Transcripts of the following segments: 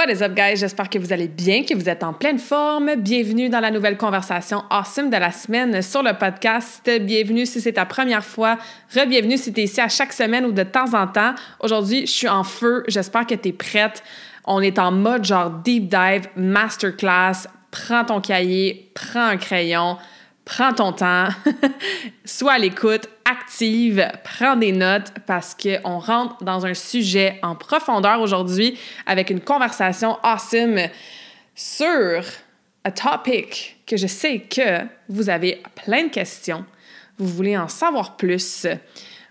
What is up, guys? J'espère que vous allez bien, que vous êtes en pleine forme. Bienvenue dans la nouvelle conversation awesome de la semaine sur le podcast. Bienvenue si c'est ta première fois. Re-bienvenue si tu es ici à chaque semaine ou de temps en temps. Aujourd'hui, je suis en feu. J'espère que tu es prête. On est en mode genre deep dive, masterclass. Prends ton cahier, prends un crayon, prends ton temps, sois à l'écoute, active, prends des notes parce qu'on rentre dans un sujet en profondeur aujourd'hui avec une conversation awesome sur un topic que je sais que vous avez plein de questions, vous voulez en savoir plus.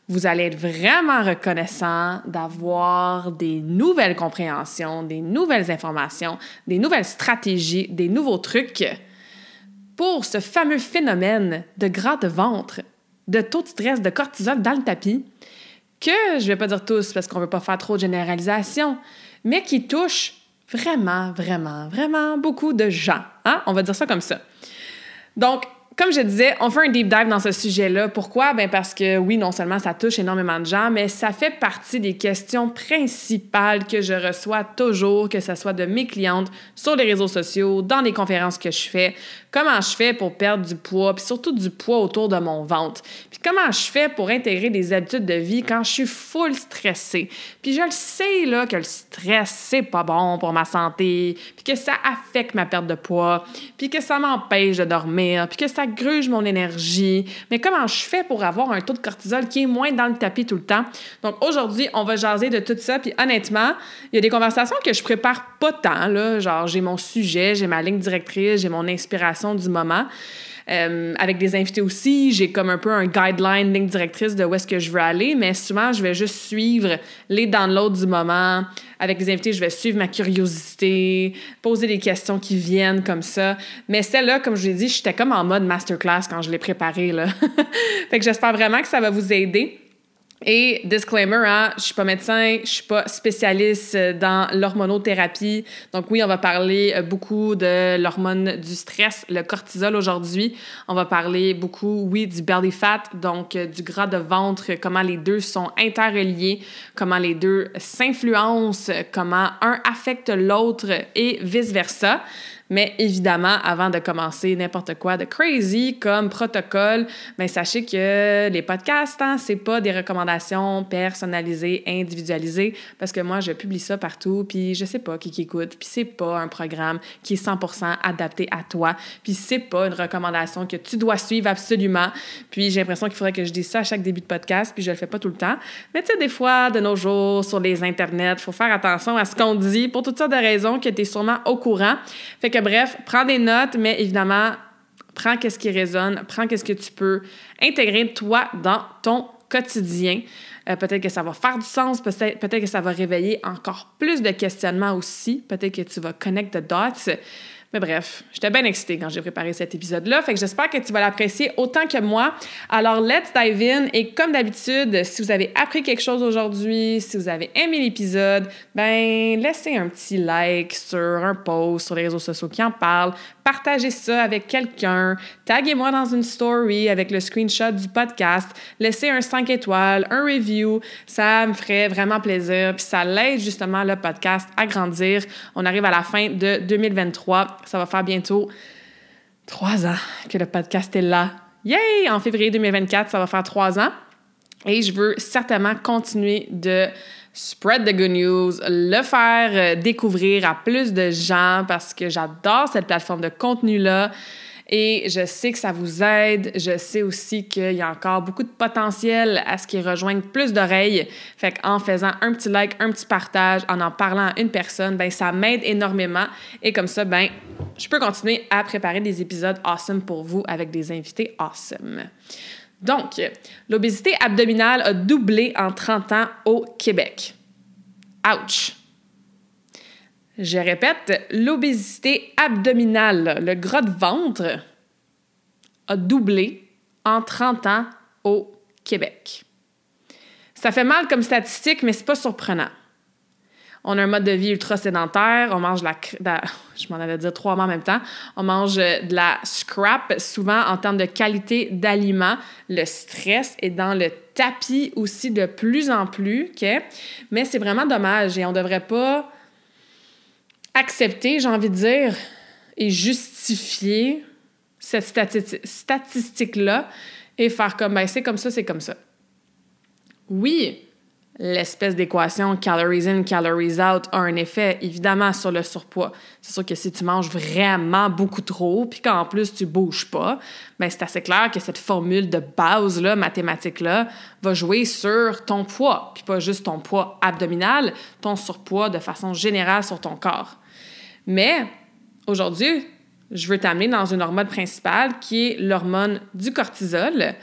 Vous allez être vraiment reconnaissant d'avoir des nouvelles compréhensions, des nouvelles informations, des nouvelles stratégies, des nouveaux trucs pour ce fameux phénomène de gras de ventre de taux de stress, de cortisol dans le tapis, que je ne vais pas dire tous parce qu'on ne veut pas faire trop de généralisation, mais qui touche vraiment, vraiment, vraiment beaucoup de gens. Hein? On va dire ça comme ça. Donc, comme je disais, on fait un deep dive dans ce sujet-là. Pourquoi? Ben parce que oui, non seulement ça touche énormément de gens, mais ça fait partie des questions principales que je reçois toujours, que ce soit de mes clientes sur les réseaux sociaux, dans les conférences que je fais. Comment je fais pour perdre du poids, puis surtout du poids autour de mon ventre? Puis comment je fais pour intégrer des habitudes de vie quand je suis full stressée? Puis je le sais là que le stress c'est pas bon pour ma santé, puis que ça affecte ma perte de poids, puis que ça m'empêche de dormir, puis que ça gruge mon énergie. Mais comment je fais pour avoir un taux de cortisol qui est moins dans le tapis tout le temps? Donc aujourd'hui, on va jaser de tout ça. Puis honnêtement, il y a des conversations que je prépare pas tant. Là. Genre, j'ai mon sujet, j'ai ma ligne directrice, j'ai mon inspiration du moment. Euh, avec des invités aussi, j'ai comme un peu un guideline, ligne directrice de où est-ce que je veux aller, mais souvent, je vais juste suivre les downloads du moment. Avec les invités, je vais suivre ma curiosité, poser des questions qui viennent comme ça. Mais celle-là, comme je l'ai dit, j'étais comme en mode masterclass quand je l'ai préparée, fait que j'espère vraiment que ça va vous aider. Et disclaimer, hein, je suis pas médecin, je suis pas spécialiste dans l'hormonothérapie. Donc oui, on va parler euh, beaucoup de l'hormone du stress, le cortisol aujourd'hui. On va parler beaucoup, oui, du belly fat, donc euh, du gras de ventre, comment les deux sont interreliés, comment les deux s'influencent, comment un affecte l'autre et vice-versa. Mais évidemment, avant de commencer n'importe quoi de crazy comme protocole, bien, sachez que les podcasts, hein, c'est pas des recommandations personnalisées, individualisées, parce que moi, je publie ça partout, puis je sais pas qui, qui écoute, puis c'est pas un programme qui est 100% adapté à toi, puis c'est pas une recommandation que tu dois suivre absolument. Puis j'ai l'impression qu'il faudrait que je dise ça à chaque début de podcast, puis je le fais pas tout le temps. Mais tu sais, des fois, de nos jours, sur les internets, faut faire attention à ce qu'on dit pour toutes sortes de raisons que tu es sûrement au courant. Fait que bref, prends des notes, mais évidemment, prends qu'est-ce qui résonne, prends qu'est-ce que tu peux intégrer toi dans ton quotidien. Euh, peut-être que ça va faire du sens, peut-être peut que ça va réveiller encore plus de questionnements aussi. Peut-être que tu vas connect the dots. Mais bref, j'étais bien excitée quand j'ai préparé cet épisode-là, fait que j'espère que tu vas l'apprécier autant que moi. Alors, let's dive in. Et comme d'habitude, si vous avez appris quelque chose aujourd'hui, si vous avez aimé l'épisode, ben laissez un petit like sur un post sur les réseaux sociaux qui en parlent. Partagez ça avec quelqu'un, taguez-moi dans une story avec le screenshot du podcast, laissez un 5 étoiles, un review, ça me ferait vraiment plaisir, puis ça l'aide justement le podcast à grandir. On arrive à la fin de 2023, ça va faire bientôt trois ans que le podcast est là. Yay! En février 2024, ça va faire trois ans. Et je veux certainement continuer de spread the good news, le faire euh, découvrir à plus de gens parce que j'adore cette plateforme de contenu-là. Et je sais que ça vous aide. Je sais aussi qu'il y a encore beaucoup de potentiel à ce qu'ils rejoignent plus d'oreilles. Fait qu'en faisant un petit like, un petit partage, en en parlant à une personne, ben ça m'aide énormément. Et comme ça, ben je peux continuer à préparer des épisodes awesome pour vous avec des invités awesome. Donc, l'obésité abdominale a doublé en 30 ans au Québec. Ouch! Je répète, l'obésité abdominale, le gras de ventre, a doublé en 30 ans au Québec. Ça fait mal comme statistique, mais c'est pas surprenant. On a un mode de vie ultra sédentaire, on mange la, la je m'en allais dire trois en même temps, on mange de la scrap, souvent en termes de qualité d'aliments. Le stress est dans le tapis aussi de plus en plus, OK? Mais c'est vraiment dommage et on devrait pas accepter, j'ai envie de dire, et justifier cette statistique-là et faire comme, ben, c'est comme ça, c'est comme ça. Oui, l'espèce d'équation calories in, calories out a un effet évidemment sur le surpoids. C'est sûr que si tu manges vraiment beaucoup trop, puis qu'en plus tu bouges pas, ben c'est assez clair que cette formule de base là, mathématique là, va jouer sur ton poids, puis pas juste ton poids abdominal, ton surpoids de façon générale sur ton corps. Mais aujourd'hui, je veux t'amener dans une hormone principale qui est l'hormone du cortisol.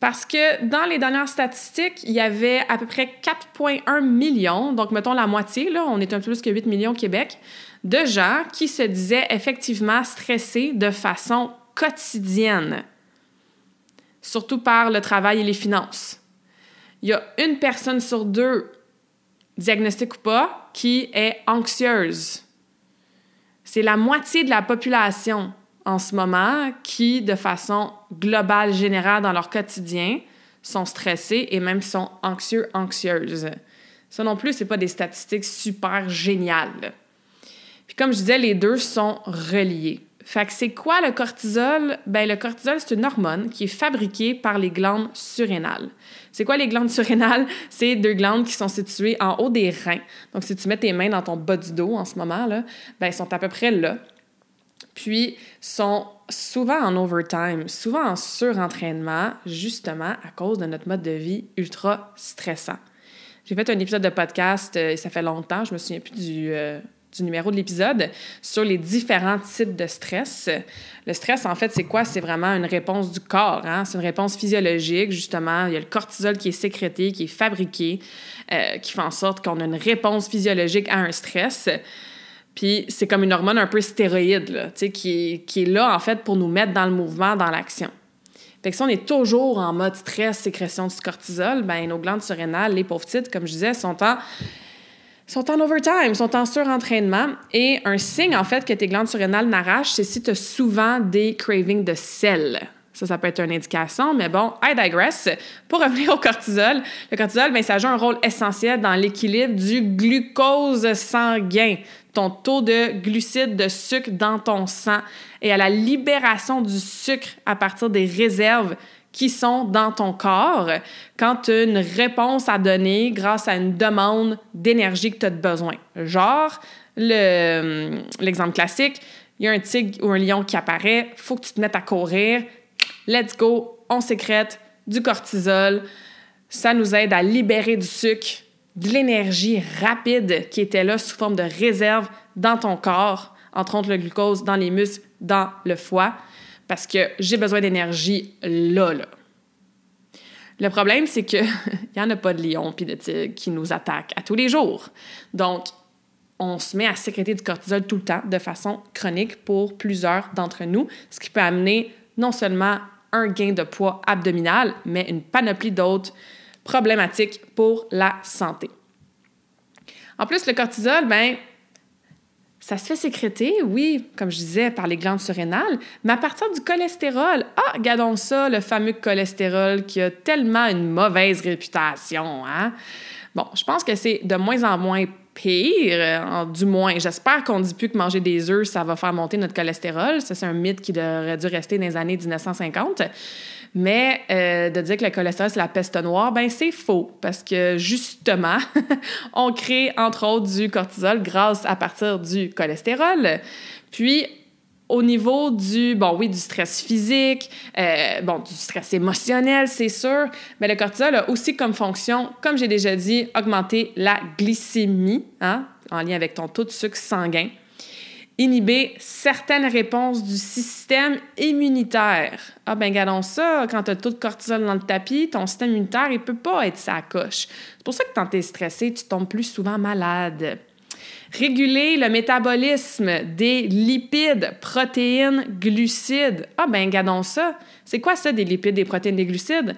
Parce que dans les dernières statistiques, il y avait à peu près 4,1 millions, donc mettons la moitié, là, on est un peu plus que 8 millions au Québec, de gens qui se disaient effectivement stressés de façon quotidienne, surtout par le travail et les finances. Il y a une personne sur deux, diagnostic ou pas, qui est anxieuse c'est la moitié de la population en ce moment qui, de façon globale, générale, dans leur quotidien, sont stressés et même sont anxieux, anxieuses. Ça non plus, c'est pas des statistiques super géniales. Puis comme je disais, les deux sont reliés. Fait que c'est quoi le cortisol? Ben, le cortisol, c'est une hormone qui est fabriquée par les glandes surrénales. C'est quoi les glandes surrénales? C'est deux glandes qui sont situées en haut des reins. Donc, si tu mets tes mains dans ton bas du dos en ce moment, là, ben, elles sont à peu près là. Puis, sont souvent en overtime, souvent en surentraînement, justement à cause de notre mode de vie ultra stressant. J'ai fait un épisode de podcast, euh, ça fait longtemps, je me souviens plus du, euh, du numéro de l'épisode sur les différents types de stress. Le stress, en fait, c'est quoi? C'est vraiment une réponse du corps. Hein? C'est une réponse physiologique, justement. Il y a le cortisol qui est sécrété, qui est fabriqué, euh, qui fait en sorte qu'on a une réponse physiologique à un stress. Puis c'est comme une hormone un peu stéroïde, qui, qui est là, en fait, pour nous mettre dans le mouvement, dans l'action. Fait que si on est toujours en mode stress, sécrétion du cortisol, ben nos glandes surrénales, les pauvres comme je disais, sont en sont en overtime, sont en surentraînement. Et un signe, en fait, que tes glandes surrénales n'arrachent, c'est si tu as souvent des cravings de sel. Ça, ça peut être une indication, mais bon, I digress. Pour revenir au cortisol, le cortisol, bien, ça joue un rôle essentiel dans l'équilibre du glucose sanguin, ton taux de glucides, de sucre dans ton sang, et à la libération du sucre à partir des réserves qui sont dans ton corps quand tu as une réponse à donner grâce à une demande d'énergie que tu as besoin. Genre, l'exemple classique, il y a un tigre ou un lion qui apparaît, faut que tu te mettes à courir. Let's go, on sécrète du cortisol. Ça nous aide à libérer du sucre, de l'énergie rapide qui était là sous forme de réserve dans ton corps, entre autres le glucose dans les muscles, dans le foie parce que j'ai besoin d'énergie là, là. Le problème, c'est qu'il n'y en a pas de lions puis de tigres qui nous attaquent à tous les jours. Donc, on se met à sécréter du cortisol tout le temps de façon chronique pour plusieurs d'entre nous, ce qui peut amener non seulement un gain de poids abdominal, mais une panoplie d'autres problématiques pour la santé. En plus, le cortisol, ben, ça se fait sécréter, oui, comme je disais, par les glandes surrénales, mais à partir du cholestérol. Ah, regardons ça, le fameux cholestérol qui a tellement une mauvaise réputation. Hein? Bon, je pense que c'est de moins en moins pire, du moins. J'espère qu'on ne dit plus que manger des œufs, ça va faire monter notre cholestérol. Ça, c'est un mythe qui aurait dû rester dans les années 1950. Mais euh, de dire que le cholestérol, c'est la peste noire, ben c'est faux. Parce que justement, on crée entre autres du cortisol grâce à partir du cholestérol. Puis, au niveau du, bon, oui, du stress physique, euh, bon, du stress émotionnel, c'est sûr, mais le cortisol a aussi comme fonction, comme j'ai déjà dit, augmenter la glycémie, hein, en lien avec ton taux de sucre sanguin inhiber certaines réponses du système immunitaire. Ah ben regardons ça, quand tu as tout de cortisol dans le tapis, ton système immunitaire, il peut pas être sa coche. C'est pour ça que quand tu es stressé, tu tombes plus souvent malade. Réguler le métabolisme des lipides, protéines, glucides. Ah ben regardons ça. C'est quoi ça des lipides, des protéines, des glucides?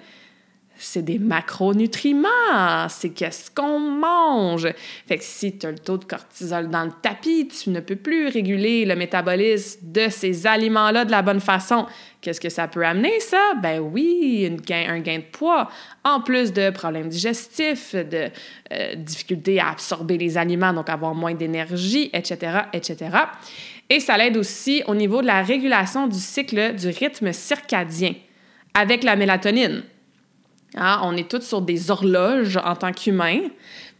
C'est des macronutriments, c'est qu'est-ce qu'on mange. Fait que si tu as le taux de cortisol dans le tapis, tu ne peux plus réguler le métabolisme de ces aliments-là de la bonne façon. Qu'est-ce que ça peut amener, ça? Ben oui, un gain de poids, en plus de problèmes digestifs, de euh, difficultés à absorber les aliments, donc avoir moins d'énergie, etc., etc. Et ça l'aide aussi au niveau de la régulation du cycle du rythme circadien avec la mélatonine. Hein, on est tous sur des horloges en tant qu'humains.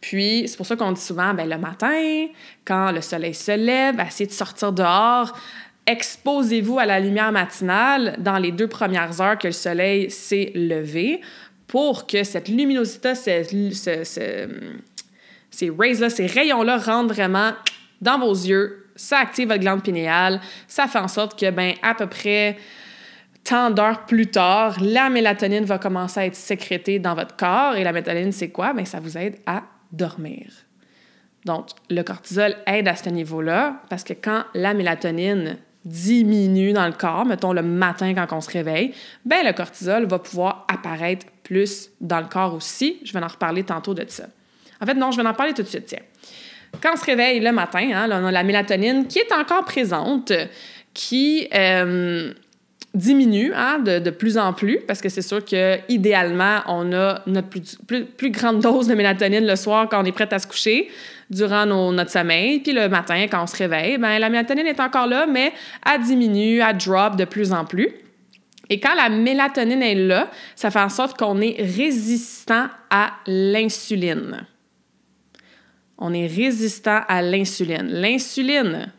Puis, c'est pour ça qu'on dit souvent, ben, le matin, quand le soleil se lève, essayez de sortir dehors, exposez-vous à la lumière matinale dans les deux premières heures que le soleil s'est levé pour que cette luminosité, ces rays-là, ces rayons-là rentrent vraiment dans vos yeux. Ça active votre glande pinéale. Ça fait en sorte que, ben, à peu près tant d'heures plus tard, la mélatonine va commencer à être sécrétée dans votre corps. Et la mélatonine, c'est quoi? Bien, ça vous aide à dormir. Donc, le cortisol aide à ce niveau-là parce que quand la mélatonine diminue dans le corps, mettons le matin quand on se réveille, ben le cortisol va pouvoir apparaître plus dans le corps aussi. Je vais en reparler tantôt de ça. En fait, non, je vais en parler tout de suite. Tiens. Quand on se réveille le matin, hein, on a la mélatonine qui est encore présente, qui euh, diminue hein, de, plus en plus parce que c'est sûr que idéalement on a notre plus, grande dose de mélatonine le soir quand on est prêt à se coucher durant notre sommeil. Puis le matin quand on se réveille ben la mélatonine est encore là mais elle diminue elle drop de plus en plus. Et quand la mélatonine est là ça fait en sorte qu'on est résistant à l'insuline. On est résistant à l'insuline. L'insuline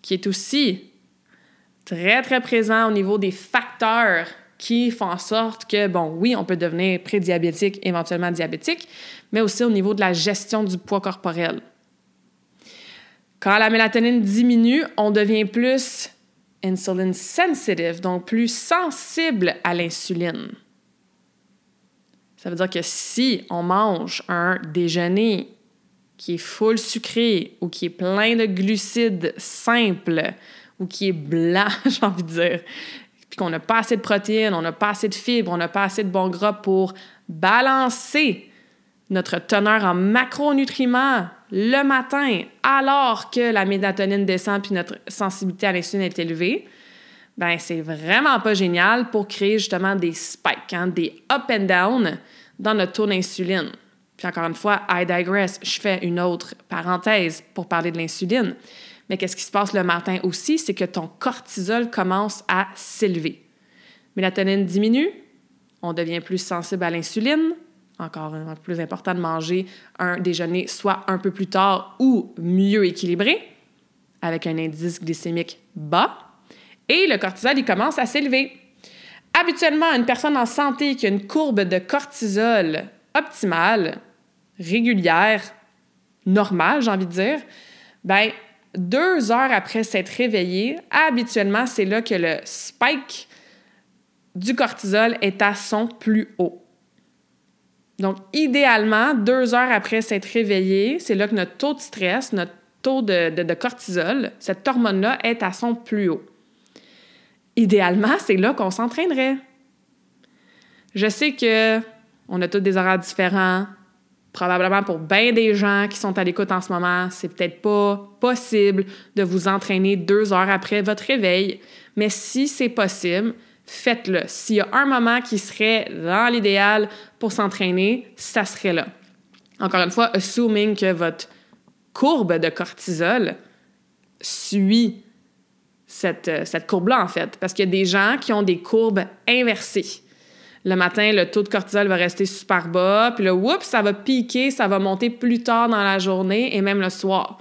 qui est aussi très, très présent au niveau des facteurs qui font en sorte que, bon, oui, on peut devenir prédiabétique, éventuellement diabétique, mais aussi au niveau de la gestion du poids corporel. Quand la mélatonine diminue, on devient plus insulin sensitive, donc plus sensible à l'insuline. Ça veut dire que si on mange un déjeuner qui est full sucré ou qui est plein de glucides simples, ou qui est blanc, j'ai envie de dire, puis qu'on n'a pas assez de protéines, on n'a pas assez de fibres, on n'a pas assez de bons gras pour balancer notre teneur en macronutriments le matin, alors que la mélatonine descend puis notre sensibilité à l'insuline est élevée, ben c'est vraiment pas génial pour créer justement des spikes, hein, des up and down dans notre taux d'insuline. Puis encore une fois, I digress, je fais une autre parenthèse pour parler de l'insuline. Mais qu'est-ce qui se passe le matin aussi, c'est que ton cortisol commence à s'élever. Mélatonine diminue, on devient plus sensible à l'insuline. Encore plus important de manger un déjeuner soit un peu plus tard ou mieux équilibré, avec un indice glycémique bas. Et le cortisol, il commence à s'élever. Habituellement, une personne en santé qui a une courbe de cortisol optimale, régulière, normale, j'ai envie de dire, ben deux heures après s'être réveillé, habituellement, c'est là que le spike du cortisol est à son plus haut. Donc, idéalement, deux heures après s'être réveillé, c'est là que notre taux de stress, notre taux de, cortisol, cette hormone-là, est à son plus haut. Idéalement, c'est là qu'on s'entraînerait. Je sais que on a tous des horaires différents, probablement pour bien des gens qui sont à l'écoute en ce moment, c'est peut-être pas possible de vous entraîner deux heures après votre réveil, mais si c'est possible, faites-le. S'il y a un moment qui serait dans l'idéal pour s'entraîner, ça serait là. Encore une fois, assuming que votre courbe de cortisol suit cette, euh, cette courbe-là, en fait. Parce qu'il y a des gens qui ont des courbes inversées. Le matin, le taux de cortisol va rester super bas, puis là, oups, ça va piquer, ça va monter plus tard dans la journée et même le soir.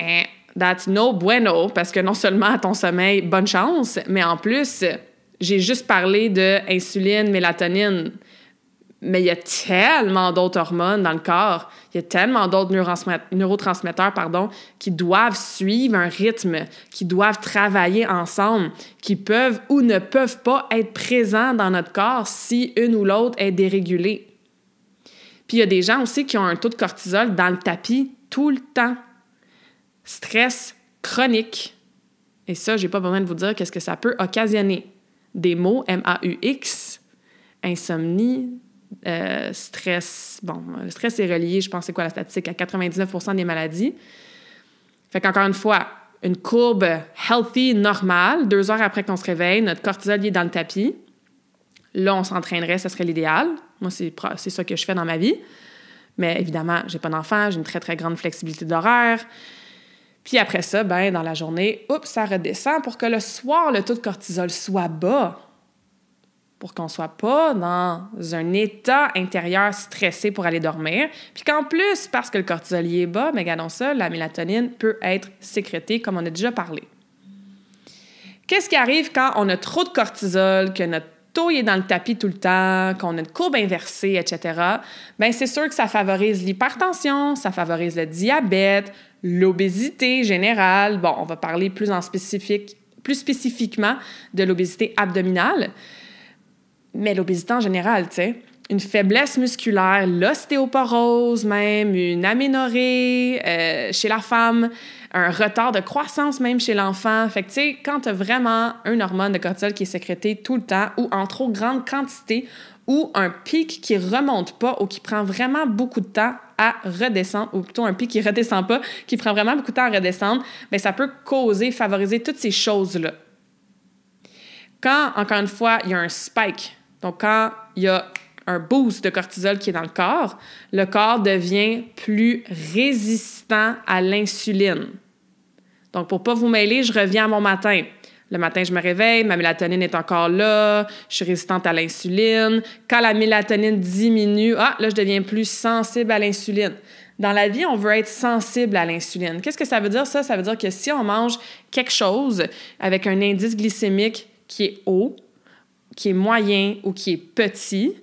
And that's no bueno, parce que non seulement à ton sommeil, bonne chance, mais en plus, j'ai juste parlé de insuline, mélatonine. Mais il y a tellement d'autres hormones dans le corps, il y a tellement d'autres neurotransmetteurs pardon, qui doivent suivre un rythme, qui doivent travailler ensemble, qui peuvent ou ne peuvent pas être présents dans notre corps si une ou l'autre est dérégulée. Puis il y a des gens aussi qui ont un taux de cortisol dans le tapis tout le temps. Stress chronique. Et ça, j'ai pas besoin de vous dire qu'est-ce que ça peut occasionner. Des mots M-A-U-X, insomnie, euh, stress. Bon, le stress est relié, je pense, c'est quoi la statistique, à 99% des maladies. Fait qu'encore une fois, une courbe healthy, normale, deux heures après qu'on se réveille, notre cortisol est dans le tapis. Là, on s'entraînerait, ce serait l'idéal. Moi, c'est ça que je fais dans ma vie. Mais évidemment, j'ai pas d'enfant, j'ai une très, très grande flexibilité d'horaire. Puis après ça, ben, dans la journée, oups, ça redescend pour que le soir, le taux de cortisol soit bas pour qu'on soit pas dans un état intérieur stressé pour aller dormir. Puis qu'en plus, parce que le cortisol est bas, mais regardons ça, la mélatonine peut être sécrétée, comme on a déjà parlé. Qu'est-ce qui arrive quand on a trop de cortisol, que notre taux est dans le tapis tout le temps, qu'on a une courbe inversée, etc., bien, c'est sûr que ça favorise l'hypertension, ça favorise le diabète, l'obésité générale. Bon, on va parler plus spécifiquement de l'obésité abdominale mais l'obésité en général, tu sais. Une faiblesse musculaire, l'ostéoporose même, une aménorrhée euh, chez la femme, un retard de croissance même chez l'enfant. Fait que, tu sais, quand tu as vraiment une hormone de cortisol qui est sécrétée tout le temps ou en trop grande quantité ou un pic qui remonte pas ou qui prend vraiment beaucoup de temps à redescendre, ou plutôt un pic qui redescend pas, qui prend vraiment beaucoup de temps à redescendre, bien, ça peut causer, favoriser toutes ces choses-là. Quand, encore une fois, il y a un spike donc, quand il y a un boost de cortisol qui est dans le corps, le corps devient plus résistant à l'insuline. Donc, pour ne pas vous mêler, je reviens à mon matin. Le matin, je me réveille, ma mélatonine est encore là, je suis résistante à l'insuline. Quand la mélatonine diminue, ah, là, je deviens plus sensible à l'insuline. Dans la vie, on veut être sensible à l'insuline. Qu'est-ce que ça veut dire, ça? Ça veut dire que si on mange quelque chose avec un indice glycémique qui est haut, qui est moyen ou qui est petit,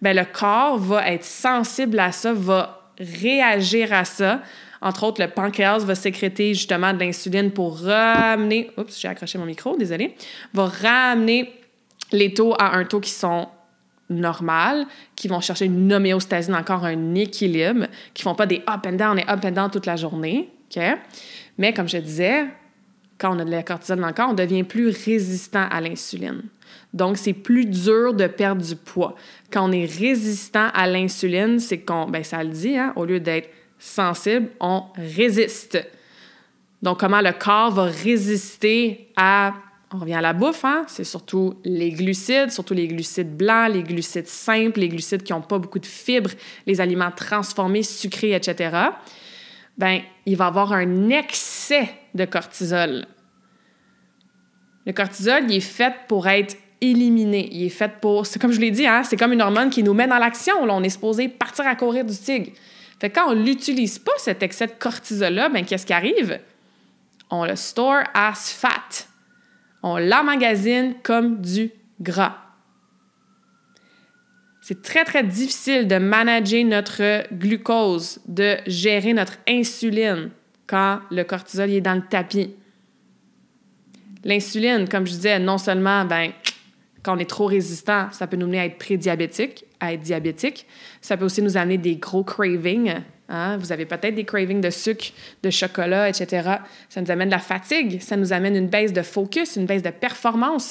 ben le corps va être sensible à ça, va réagir à ça. Entre autres, le pancréas va sécréter justement de l'insuline pour ramener, oups, j'ai accroché mon micro, désolé, va ramener les taux à un taux qui sont normaux, qui vont chercher une homéostasie, encore un équilibre, qui font pas des up and down et up and down toute la journée, OK? Mais comme je disais, quand on a de la cortisol dans le corps, on devient plus résistant à l'insuline. Donc, c'est plus dur de perdre du poids. Quand on est résistant à l'insuline, c'est qu'on, ben ça le dit, hein, au lieu d'être sensible, on résiste. Donc, comment le corps va résister à, on revient à la bouffe, hein? c'est surtout les glucides, surtout les glucides blancs, les glucides simples, les glucides qui n'ont pas beaucoup de fibres, les aliments transformés, sucrés, etc. Ben, il va avoir un excès de cortisol. Le cortisol, il est fait pour être Il est fait pour. C'est comme je l'ai dit, hein, c'est comme une hormone qui nous met dans l'action. on est supposé partir à courir du tigre. Fait quand on l'utilise pas, cet excès de cortisol-là, ben, qu'est-ce qui arrive? On le store as fat. On l'emmagasine comme du gras. C'est très, très difficile de manager notre glucose, de gérer notre insuline quand le cortisol est dans le tapis. L'insuline, comme je disais, non seulement, ben, quand on est trop résistant, ça peut nous mener à être prédiabétique, à être diabétique. Ça peut aussi nous amener des gros cravings. Hein. Vous avez peut-être des cravings de sucre, de chocolat, etc. Ça nous amène de la fatigue, ça nous amène une baisse de focus, une baisse de performance.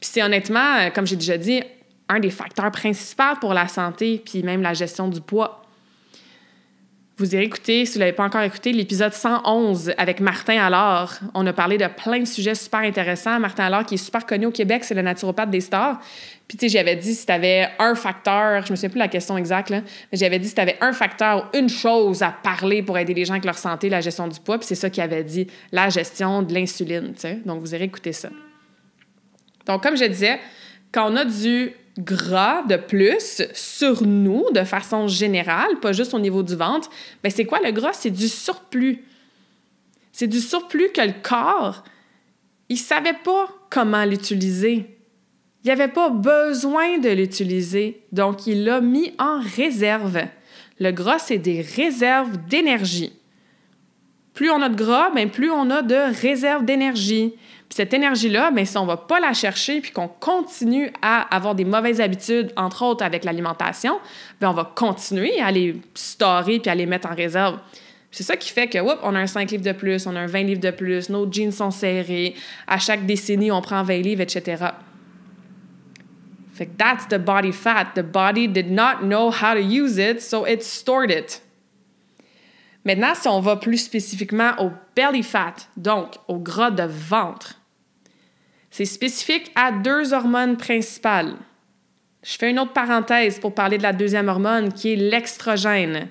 Puis c'est honnêtement, euh, comme j'ai déjà dit, un des facteurs principaux pour la santé, puis même la gestion du poids. Vous irez écouter, si vous ne l'avez pas encore écouté, l'épisode 111 avec Martin Allard. On a parlé de plein de sujets super intéressants. Martin Allard, qui est super connu au Québec, c'est le naturopathe des stars. Puis, tu sais, j'avais dit si tu avais un facteur, je me souviens plus la question exacte, mais j'avais dit si tu avais un facteur une chose à parler pour aider les gens avec leur santé, la gestion du poids, puis c'est ça qu'il avait dit, la gestion de l'insuline. Donc, vous irez écouter ça. Donc, comme je disais, quand on a du gras de plus sur nous de façon générale, pas juste au niveau du ventre, ben c'est quoi le gras? C'est du surplus. C'est du surplus que le corps, il savait pas comment l'utiliser. Il avait pas besoin de l'utiliser, donc il l'a mis en réserve. Le gras, c'est des réserves d'énergie. Plus on a de gras, ben plus on a de réserves d'énergie cette énergie-là, ben, si on ne va pas la chercher puis qu'on continue à avoir des mauvaises habitudes, entre autres avec l'alimentation, bien, on va continuer à les storer puis à les mettre en réserve. C'est ça qui fait que, on a un 5 livres de plus, on a un 20 livres de plus, nos jeans sont serrés, à chaque décennie, on prend 20 livres, etc. Fait que that's the body fat. The body did not know how to use it, so it stored it. Maintenant, si on va plus spécifiquement au belly fat, donc au gras de ventre, c'est spécifique à deux hormones principales. Je fais une autre parenthèse pour parler de la deuxième hormone qui est l'extrogène.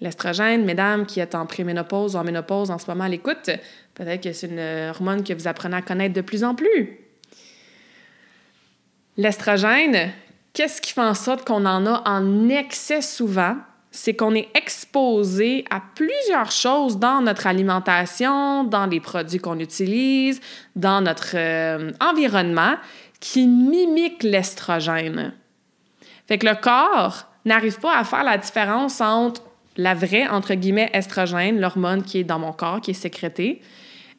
L'estrogène, mesdames qui êtes en préménopause ou en ménopause en ce moment à l'écoute, peut-être que c'est une hormone que vous apprenez à connaître de plus en plus. L'estrogène, qu'est-ce qui fait en sorte qu'on en a en excès souvent? C'est qu'on est exposé à plusieurs choses dans notre alimentation, dans les produits qu'on utilise, dans notre euh, environnement qui mimiquent l'estrogène. Fait que le corps n'arrive pas à faire la différence entre la vraie, entre guillemets, estrogène, l'hormone qui est dans mon corps, qui est sécrétée,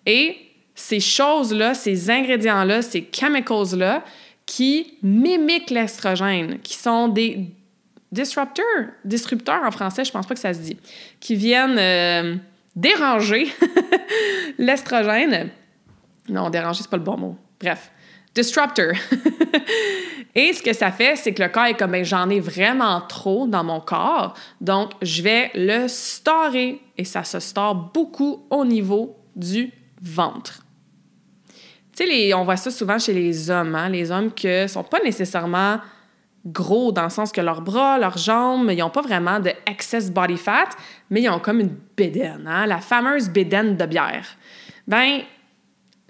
et ces choses-là, ces ingrédients-là, ces chemicals-là, qui mimiquent l'estrogène, qui sont des disrupteurs, disrupteurs en français, je pense pas que ça se dit, qui viennent euh, déranger l'estrogène. Non, déranger, c'est pas le bon mot. Bref, disruptor. Et ce que ça fait, c'est que le corps est comme, ben, j'en ai vraiment trop dans mon corps, donc je vais le storer. Et ça se store beaucoup au niveau du ventre. Tu sais, on voit ça souvent chez les hommes, hein? les hommes qui sont pas nécessairement gros dans le sens que leurs bras, leurs jambes, ils n'ont pas vraiment de excess body fat, mais ils ont comme une bédaine, hein? la fameuse bédaine de bière. Ben,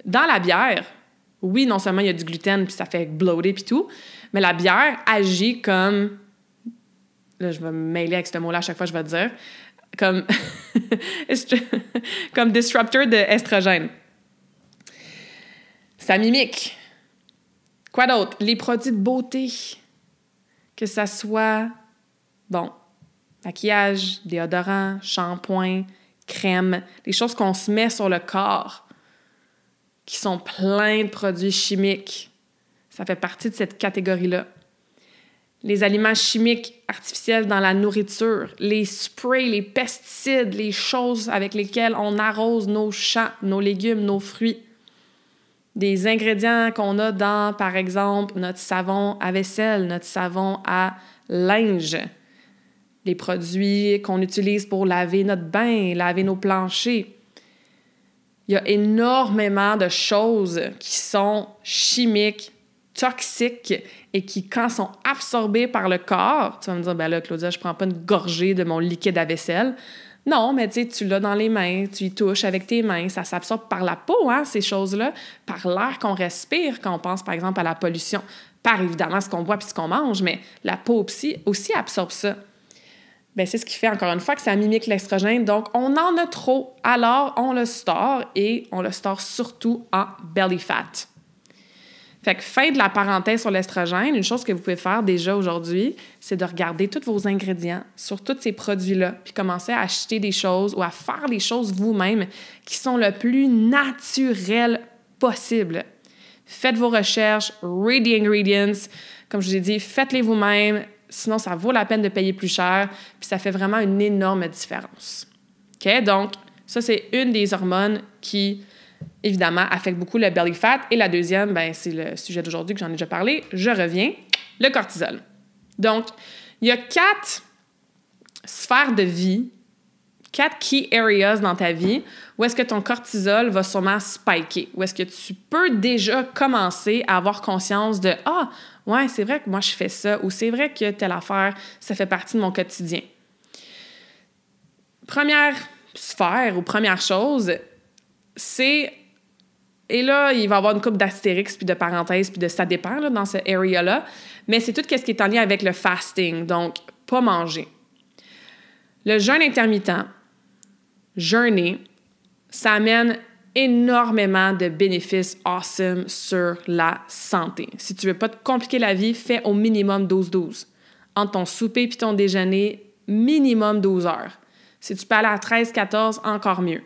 dans la bière, oui, non seulement il y a du gluten puis ça fait bloater puis tout, mais la bière agit comme là je vais me mêler avec ce mot-là à chaque fois je vais dire comme comme disruptor de Ça mimique. Quoi d'autre? Les produits de beauté que ça soit, bon, maquillage, déodorant, shampoing, crème, des choses qu'on se met sur le corps qui sont pleins de produits chimiques. Ça fait partie de cette catégorie-là. Les aliments chimiques artificiels dans la nourriture, les sprays, les pesticides, les choses avec lesquelles on arrose nos champs, nos légumes, nos fruits des ingrédients qu'on a dans, par exemple, notre savon à vaisselle, notre savon à linge, les produits qu'on utilise pour laver notre bain, laver nos planchers. Il y a énormément de choses qui sont chimiques, toxiques et qui, quand sont absorbées par le corps, tu vas me dire, ben là, Claudia, je prends pas une gorgée de mon liquide à vaisselle. Non, mais tu l'as dans les mains, tu y touches avec tes mains, ça s'absorbe par la peau, hein, ces choses-là, par l'air qu'on respire quand on pense, par exemple, à la pollution, par évidemment ce qu'on boit puis ce qu'on mange, mais la peau aussi, aussi absorbe ça. Bien, c'est ce qui fait, encore une fois, que ça mimique l'estrogène. Donc, on en a trop, alors on le store et on le store surtout en belly fat. Fait que fin de la parenthèse sur l'estrogène, une chose que vous pouvez faire déjà aujourd'hui, c'est de regarder tous vos ingrédients sur tous ces produits-là, puis commencer à acheter des choses ou à faire les choses vous-même qui sont le plus naturelles possible. Faites vos recherches, read the ingredients. Comme je vous ai dit, faites-les vous-même, sinon ça vaut la peine de payer plus cher, puis ça fait vraiment une énorme différence. OK? Donc, ça, c'est une des hormones qui évidemment, affecte beaucoup le belly fat. Et la deuxième, ben, c'est le sujet d'aujourd'hui que j'en ai déjà parlé. Je reviens, le cortisol. Donc, il y a quatre sphères de vie, quatre key areas dans ta vie où est-ce que ton cortisol va sûrement spiker, où est-ce que tu peux déjà commencer à avoir conscience de Ah, ouais, c'est vrai que moi je fais ça, ou c'est vrai que telle affaire, ça fait partie de mon quotidien. Première sphère ou première chose, c'est. Et là, il va y avoir une coupe d'astérix, puis de parenthèses, puis de ça dépend là, dans ce area-là. Mais c'est tout ce qui est en lien avec le fasting, donc pas manger. Le jeûne intermittent, jeûner, ça amène énormément de bénéfices awesome sur la santé. Si tu veux pas te compliquer la vie, fais au minimum 12-12. Entre ton souper et ton déjeuner, minimum 12 heures. Si tu peux aller à 13-14, encore mieux.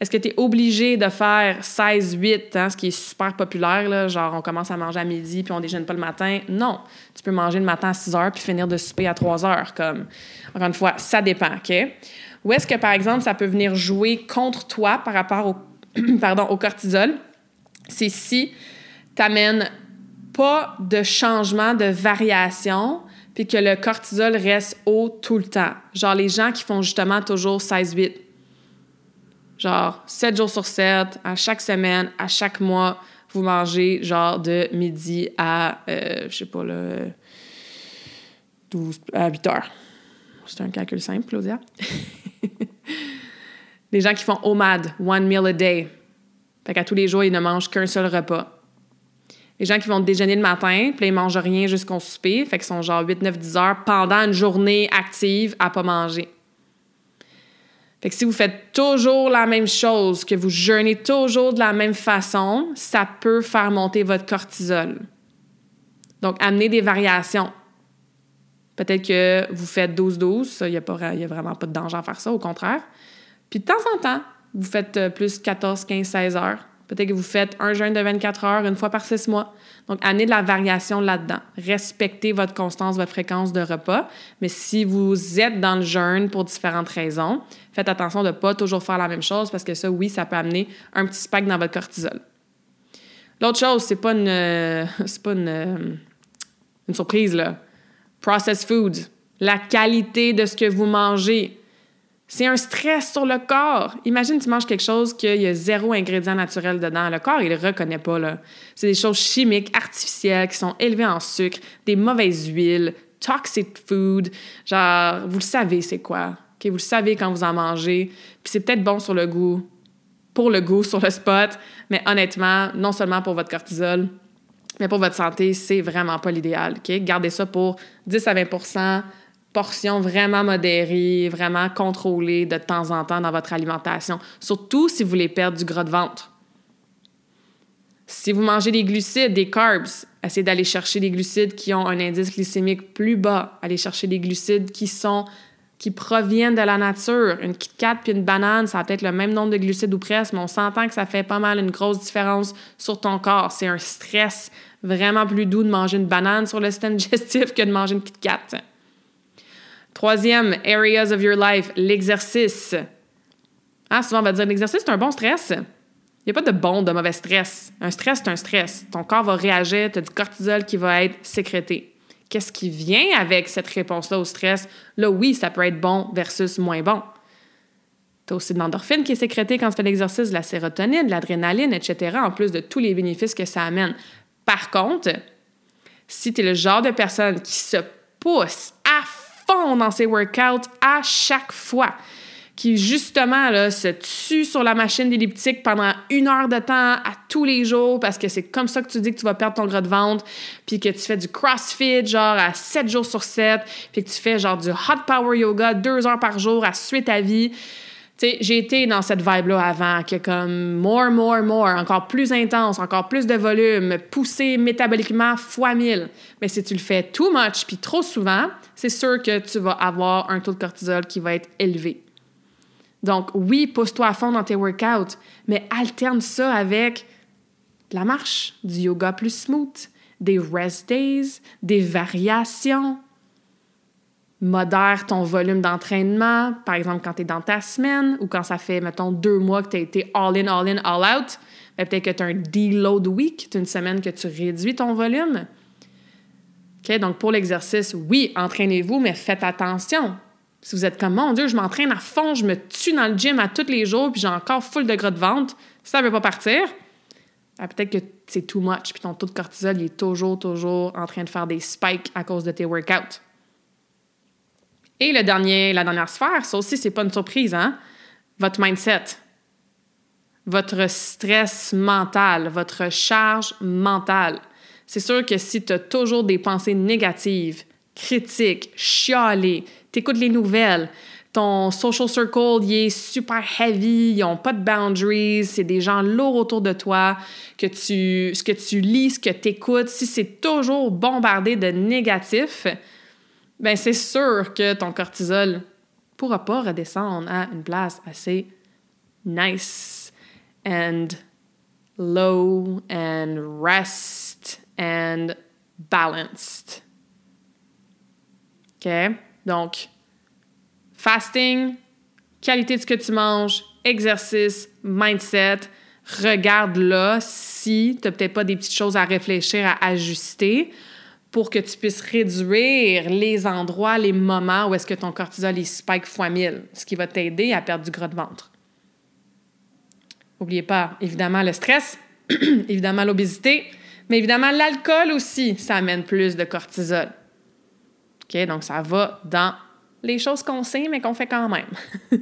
Est-ce que tu es obligé de faire 16-8, hein, ce qui est super populaire, là, genre on commence à manger à midi puis on déjeune pas le matin? Non. Tu peux manger le matin à 6 heures puis finir de souper à 3 heures. Comme, encore une fois, ça dépend, OK? Ou est-ce que, par exemple, ça peut venir jouer contre toi par rapport au, pardon, au cortisol? C'est si tu n'amènes pas de changement, de variation, puis que le cortisol reste haut tout le temps. Genre les gens qui font justement toujours 16-8. Genre 7 jours sur 7, à chaque semaine, à chaque mois, vous mangez genre de midi à, euh, je sais pas, là, 12, à 8 heures. C'est un calcul simple, Claudia. les gens qui font OMAD, one meal a day. Fait qu'à tous les jours, ils ne mangent qu'un seul repas. Les gens qui vont déjeuner le matin, puis ils mangent rien jusqu'au souper, fait qu'ils sont genre 8, 9, 10 heures pendant une journée active à pas manger. Fait que si vous faites toujours la même chose, que vous jeûnez toujours de la même façon, ça peut faire monter votre cortisol. Donc, amenez des variations. Peut-être que vous faites 12-12, il n'y a, a, vraiment pas de danger à faire ça, au contraire. Puis de temps en temps, vous faites euh, plus 14, 15, 16 heures. Peut-être que vous faites un jeûne de 24 heures une fois par six mois. Donc, amenez de la variation là-dedans. Respectez votre constance, votre fréquence de repas. Mais si vous êtes dans le jeûne pour différentes raisons, faites attention de ne pas toujours faire la même chose parce que ça, oui, ça peut amener un petit spike dans votre cortisol. L'autre chose, c'est pas une, c'est pas une, une surprise, là. Processed food. La qualité de ce que vous mangez. C'est un stress sur le corps. Imagine, tu manges quelque chose qu'il y a zéro ingrédient naturel dedans. Le corps, il le reconnaît pas. Là. C'est des choses chimiques, artificielles, qui sont élevées en sucre, des mauvaises huiles, toxic food. Genre, vous le savez, c'est quoi? Vous le savez quand vous en mangez. Puis c'est peut-être bon sur le goût, pour le goût, sur le spot, mais honnêtement, non seulement pour votre cortisol, mais pour votre santé, c'est vraiment pas l'idéal. Gardez ça pour 10 à 20 portions vraiment modérées, vraiment contrôlées de temps en temps dans votre alimentation, surtout si vous voulez perdre du gras de ventre. Si vous mangez des glucides, des carbs, essayez d'aller chercher des glucides qui ont un indice glycémique plus bas. Allez chercher des glucides qui sont qui proviennent de la nature. Une Kit Kat puis une banane, ça a peut-être le même nombre de glucides ou presque, mais on s'entend que ça fait pas mal une grosse différence sur ton corps. C'est un stress vraiment plus doux de manger une banane sur le système digestif que de manger une Kit Kat. Troisième, areas of your life, l'exercice. Ah, souvent, on va dire l'exercice, c'est un bon stress. Il n'y a pas de bon, de mauvais stress. Un stress, c'est un stress. Ton corps va réagir, tu as du cortisol qui va être sécrété. Qu'est-ce qui vient avec cette réponse-là au stress? Là, oui, ça peut être bon versus moins bon. Tu as aussi de l'endorphine qui est sécrétée quand tu fais l'exercice, de la sérotonine, l'adrénaline, etc., en plus de tous les bénéfices que ça amène. Par contre, si tu es le genre de personne qui se pousse fond dans ses workouts à chaque fois, qui justement se tue sur la machine d'elliptique pendant une heure de temps à tous les jours parce que c'est comme ça que tu dis que tu vas perdre ton gras de ventre, puis que tu fais du CrossFit genre à 7 jours sur 7, puis que tu fais genre du hot power yoga deux heures par jour à suite ta vie. Tu sais, j'ai été dans cette vibe-là avant, que comme more, more, more, encore plus intense, encore plus de volume, poussé métaboliquement fois mille. Mais si tu le fais too much puis trop souvent, c'est sûr que tu vas avoir un taux de cortisol qui va être élevé. Donc, oui, pousse-toi à fond dans tes workouts, mais alterne ça avec de la marche, du yoga plus smooth, des rest days, des variations. Modère ton volume d'entraînement, par exemple quand tu es dans ta semaine ou quand ça fait, mettons, deux mois que tu as été all-in, all-in, all-out. Ben, peut-être que tu as un deload week, une semaine que tu réduis ton volume. Donc, pour l'exercice, oui, entraînez-vous, mais faites attention Si vous êtes comme, mon Dieu, je m'entraîne à fond, je me tue dans le gym à tous les jours, puis j'ai encore full de gras de ventre, ça ne veut pas partir, ben, peut-être que c'est too much, puis ton taux de cortisol est toujours, toujours en train de faire des spikes à cause de tes workouts. Et le dernier, la dernière sphère, ça aussi, c'est pas une surprise, hein? Votre mindset, votre stress mental, votre charge mentale. C'est sûr que si tu as toujours des pensées négatives, critiques, chialées, t'écoutes les nouvelles, ton social circle, il est super heavy, ils n'ont pas de boundaries, c'est des gens lourds autour de toi, que tu, ce que tu lis, ce que tu écoutes, si c'est toujours bombardé de négatifs, ben c'est sûr que ton cortisol pourra pas redescendre à une place assez nice and low and rest and balanced. OK? Donc, Fasting, qualité de ce que tu manges, exercice, mindset. Regarde là si tu n'as peut-être pas des petites choses à réfléchir, à ajuster pour que tu puisses réduire les endroits, les moments où est-ce que ton cortisol est spike fois 1000, ce qui va t'aider à perdre du gras de ventre. N'oubliez pas, évidemment, le stress, évidemment l'obésité, mais évidemment l'alcool aussi, ça amène plus de cortisol. OK? Donc, ça va dans les choses qu'on sait, mais qu'on fait quand même.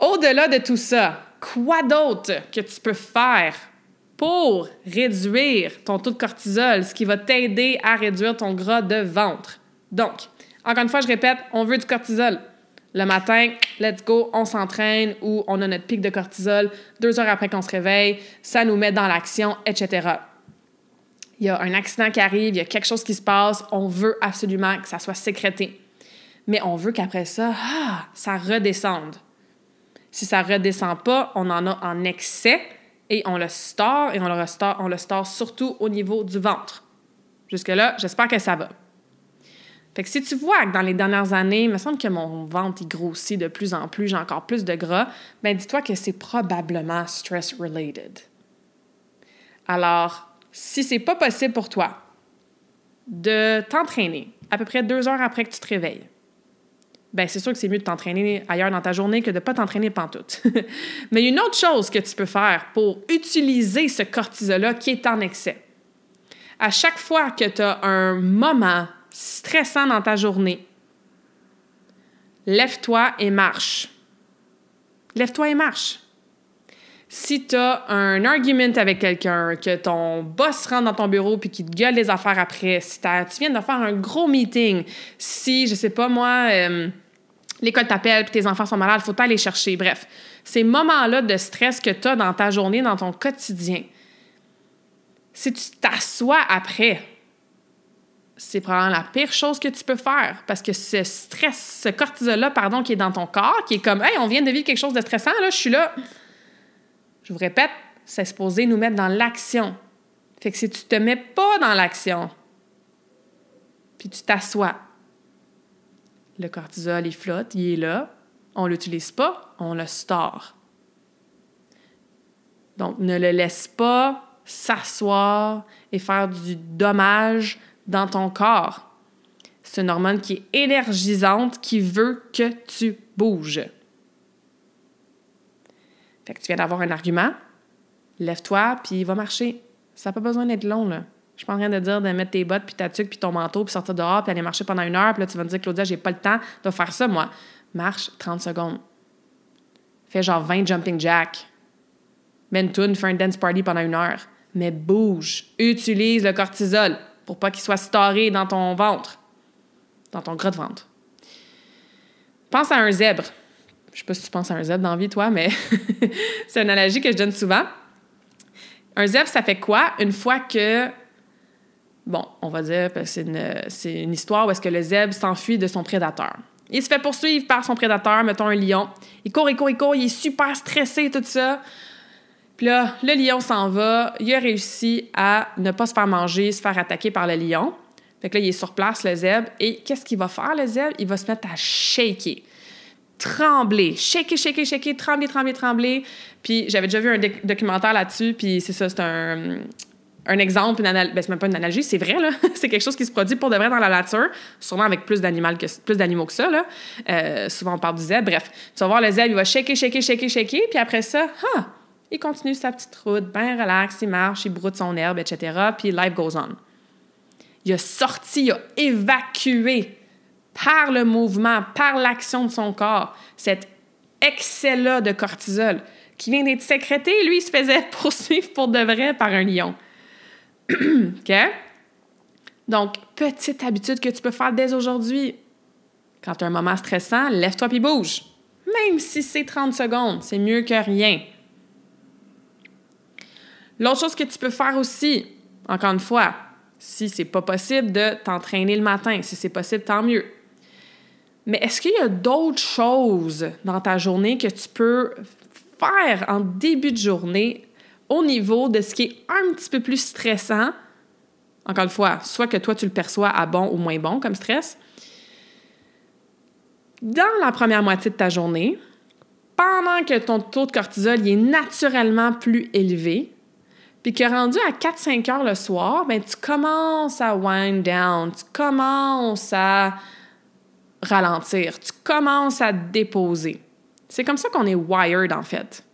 Au-delà de tout ça, quoi d'autre que tu peux faire pour réduire ton taux de cortisol, ce qui va t'aider à réduire ton gras de ventre? Donc, encore une fois, je répète, on veut du cortisol. Le matin, let's go, on s'entraîne ou on a notre pic de cortisol deux heures après qu'on se réveille, ça nous met dans l'action, etc. Il y a un accident qui arrive, il y a quelque chose qui se passe, on veut absolument que ça soit sécrété mais on veut qu'après ça, ah, ça redescende. Si ça redescend pas, on en a en excès et on le store et on le restore, on le store surtout au niveau du ventre. Jusque-là, j'espère que ça va. Fait que si tu vois que dans les dernières années, il me semble que mon ventre il grossit de plus en plus, j'ai encore plus de gras, ben dis-toi que c'est probablement stress related. Alors, si c'est pas possible pour toi de t'entraîner à peu près deux heures après que tu te réveilles, ben c'est sûr que c'est mieux de t'entraîner ailleurs dans ta journée que de ne pas t'entraîner pantoute. Mais il y a une autre chose que tu peux faire pour utiliser ce cortisol-là qui est en excès. À chaque fois que tu as un moment stressant dans ta journée, lève-toi et marche. Lève-toi et marche. Si tu as un argument avec quelqu'un, que ton boss rentre dans ton bureau puis qu'il te gueule les affaires après, si tu viens de faire un gros meeting, si, je sais pas moi, euh, l'école t'appelle, puis tes enfants sont malades, il faut pas les chercher. Bref, ces moments-là de stress que tu as dans ta journée, dans ton quotidien, si tu t'assois après, c'est probablement la pire chose que tu peux faire parce que ce stress, ce cortisol-là, pardon, qui est dans ton corps, qui est comme, hey, on vient de vivre quelque chose de stressant, là, je suis là. Je vous répète, c'est supposé nous mettre dans l'action. Fait que si tu te mets pas dans l'action, puis tu t'assois, le cortisol, il flotte, il est là. On l'utilise pas, on le store. Donc, ne le laisse pas s'asseoir et faire du dommage dans ton corps. C'est une hormone qui est énergisante, qui veut que tu bouges. Fait que tu viens d'avoir un argument, lève-toi, puis va marcher. Ça n'a pas besoin d'être long, là. Je suis pas en train de dire de mettre tes bottes, puis ta tuque, puis ton manteau, puis sortir dehors, puis aller marcher pendant une heure, puis là, tu vas me dire, Claudia, j'ai pas le temps de faire ça, moi. Marche 30 secondes. Fais genre 20 jumping jacks. Mets une fais un dance party pendant une heure. Mais bouge. Utilise le cortisol pour pas qu'il soit storé dans ton ventre, dans ton gras de ventre. Pense à un zèbre. Je sais pas si tu penses à un zèbre dans la vie, toi, mais c'est une analogie que je donne souvent. Un zèbre, ça fait quoi? Une fois que Bon, on va dire que c'est une, histoire où est-ce que le zèbre s'enfuit de son prédateur. Il se fait poursuivre par son prédateur, mettons un lion. Il court, il court, il court, il est super stressé, tout ça. Puis là, le lion s'en va. Il a réussi à ne pas se faire manger, se faire attaquer par le lion. Fait que là, il est sur place, le zèbre. Et qu'est-ce qu'il va faire, le zèbre? Il va se mettre à shaker. Trembler. Shaker, shaker, shaker, trembler, trembler, trembler. Puis j'avais déjà vu un documentaire là-dessus. Puis c'est ça, c'est un un exemple, une ben, c'est même pas une analogie, c'est vrai, là. c'est quelque chose qui se produit pour de vrai dans la nature, sûrement avec plus d'animaux que, d'animaux que ça, là. Euh, souvent, on parle du zèbre. Bref, tu vas voir le zèbre, il va shaker, shaker, shaker, shaker, puis après ça, ah, il continue sa petite route, bien relax, il marche, il broute son herbe, etc., puis life goes on. Il a sorti, il a évacué par le mouvement, par l'action de son corps, cet excès-là de cortisol qui vient d'être sécrété, lui, il se faisait poursuivre pour de vrai par un lion. OK? Donc, petite habitude que tu peux faire dès aujourd'hui. Quand tu as un moment stressant, lève-toi puis bouge. Même si c'est 30 secondes, c'est mieux que rien. L'autre chose que tu peux faire aussi, encore une fois, si c'est pas possible de t'entraîner le matin, si c'est possible, tant mieux. Mais est-ce qu'il y a d'autres choses dans ta journée que tu peux faire en début de journée au niveau de ce qui est un petit peu plus stressant, encore une fois, soit que toi tu le perçois à bon ou moins bon comme stress, dans la première moitié de ta journée, pendant que ton taux de cortisol est naturellement plus élevé, puis que rendu à 4-5 heures le soir, ben, tu commences à wind down, tu commences à ralentir, tu commences à déposer. C'est comme ça qu'on est wired, en fait.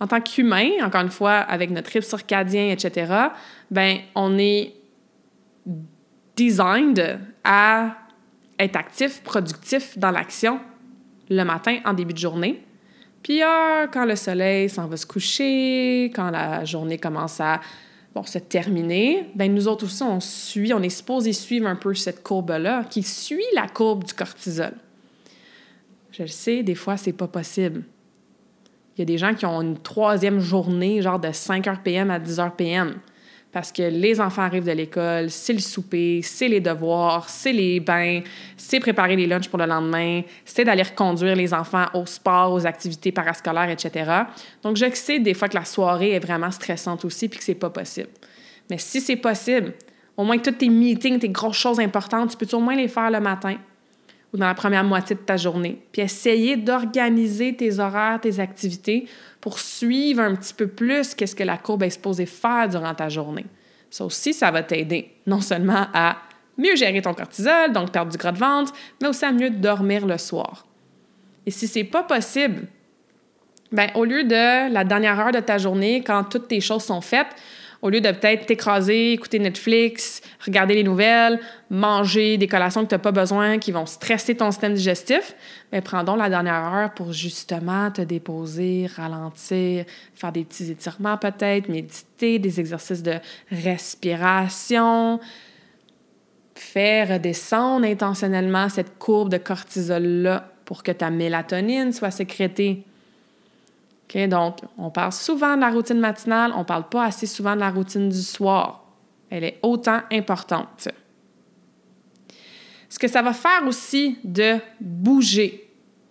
En tant qu'humain, encore une fois, avec notre rythme circadien, etc., ben, on est designed à être actif, productif dans l'action le matin en début de journée. Puis ah, quand le soleil s'en va se coucher, quand la journée commence à bon, se terminer, ben nous autres aussi, on suit, on est supposé suivre un peu cette courbe-là qui suit la courbe du cortisol. Je le sais, des fois, c'est pas possible. Il y a des gens qui ont une troisième journée, genre de 5 h PM à 10 h PM. Parce que les enfants arrivent de l'école, c'est le souper, c'est les devoirs, c'est les bains, c'est préparer les lunchs pour le lendemain, c'est d'aller reconduire les enfants au sport, aux activités parascolaires, etc. Donc, je sais des fois que la soirée est vraiment stressante aussi puis que c'est pas possible. Mais si c'est possible, au moins que tous tes meetings, tes grosses choses importantes, tu peux au moins les faire le matin ou dans la première moitié de ta journée? Puis essayer d'organiser tes horaires, tes activités pour suivre un petit peu plus qu'est-ce que la courbe est supposée faire durant ta journée. Ça aussi, ça va t'aider non seulement à mieux gérer ton cortisol, donc perdre du gras de ventre, mais aussi à mieux dormir le soir. Et si c'est pas possible, ben au lieu de la dernière heure de ta journée, quand toutes tes choses sont faites, au lieu de peut-être t'écraser, écouter Netflix, regarder les nouvelles, manger des collations que tu n'as pas besoin, qui vont stresser ton système digestif, mais ben, prends donc la dernière heure pour justement te déposer, ralentir, faire des petits étirements peut-être, méditer, des exercices de respiration, faire redescendre intentionnellement cette courbe de cortisol-là pour que ta mélatonine soit sécrétée donc, on parle souvent de la routine matinale, on ne parle pas assez souvent de la routine du soir. Elle est autant importante. Ce que ça va faire aussi de bouger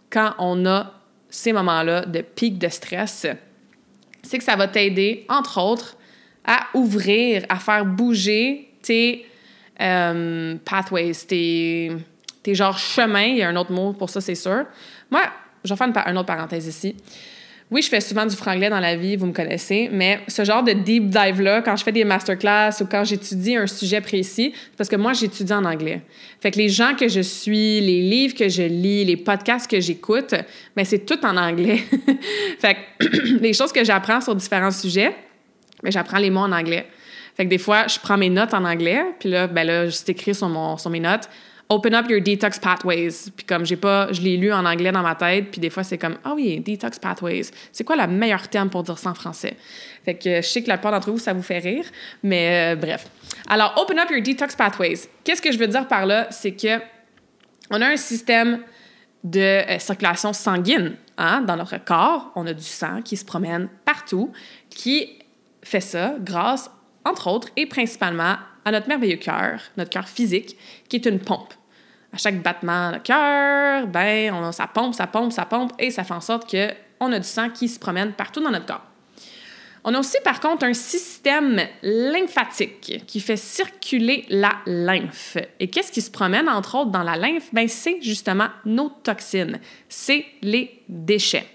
quand on a ces moments-là de pic de stress, c'est que ça va t'aider, entre autres, à ouvrir, à faire bouger tes euh, pathways, tes, genres chemins. Il y a un autre mot pour ça, c'est sûr. Moi, je vais faire une autre parenthèse ici. Oui, je fais souvent du franglais dans la vie, vous me connaissez, mais ce genre de deep dive-là, quand je fais des masterclass ou quand j'étudie un sujet précis, parce que moi, j'étudie en anglais. Fait que les gens que je suis, les livres que je lis, les podcasts que j'écoute, ben c'est tout en anglais. fait que les choses que j'apprends sur différents sujets, ben j'apprends les mots en anglais. Fait que des fois, je prends mes notes en anglais, puis là, ben là, je t'écris sur, mon, sur mes notes Open up your detox pathways. Puis comme j'ai pas, je l'ai lu en anglais dans ma tête, puis des fois c'est comme ah oui, detox pathways. C'est quoi le meilleur terme pour dire ça en français? Fait que je sais que la plupart d'entre vous ça vous fait rire, mais euh, bref. Alors open up your detox pathways. Qu'est-ce que je veux dire par là? C'est que on a un système de euh, circulation sanguine hein, dans notre corps. On a du sang qui se promène partout, qui fait ça grâce, entre autres et principalement, à notre merveilleux cœur, notre cœur physique, qui est une pompe à chaque battement de cœur, ben, on, ça pompe, ça pompe, ça pompe, et ça fait en sorte qu'on a du sang qui se promène partout dans notre corps. On a aussi, par contre, un système lymphatique qui fait circuler la lymphe. Et qu'est-ce qui se promène, entre autres, dans la lymphe? Ben, c'est justement nos toxines. C'est les déchets.